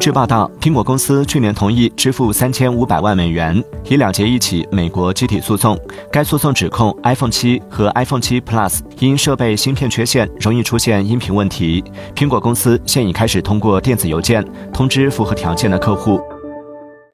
据报道，苹果公司去年同意支付三千五百万美元，以了结一起美国集体诉讼。该诉讼指控 iPhone 七和 iPhone 七 Plus 因设备芯片缺陷，容易出现音频问题。苹果公司现已开始通过电子邮件通知符合条件的客户。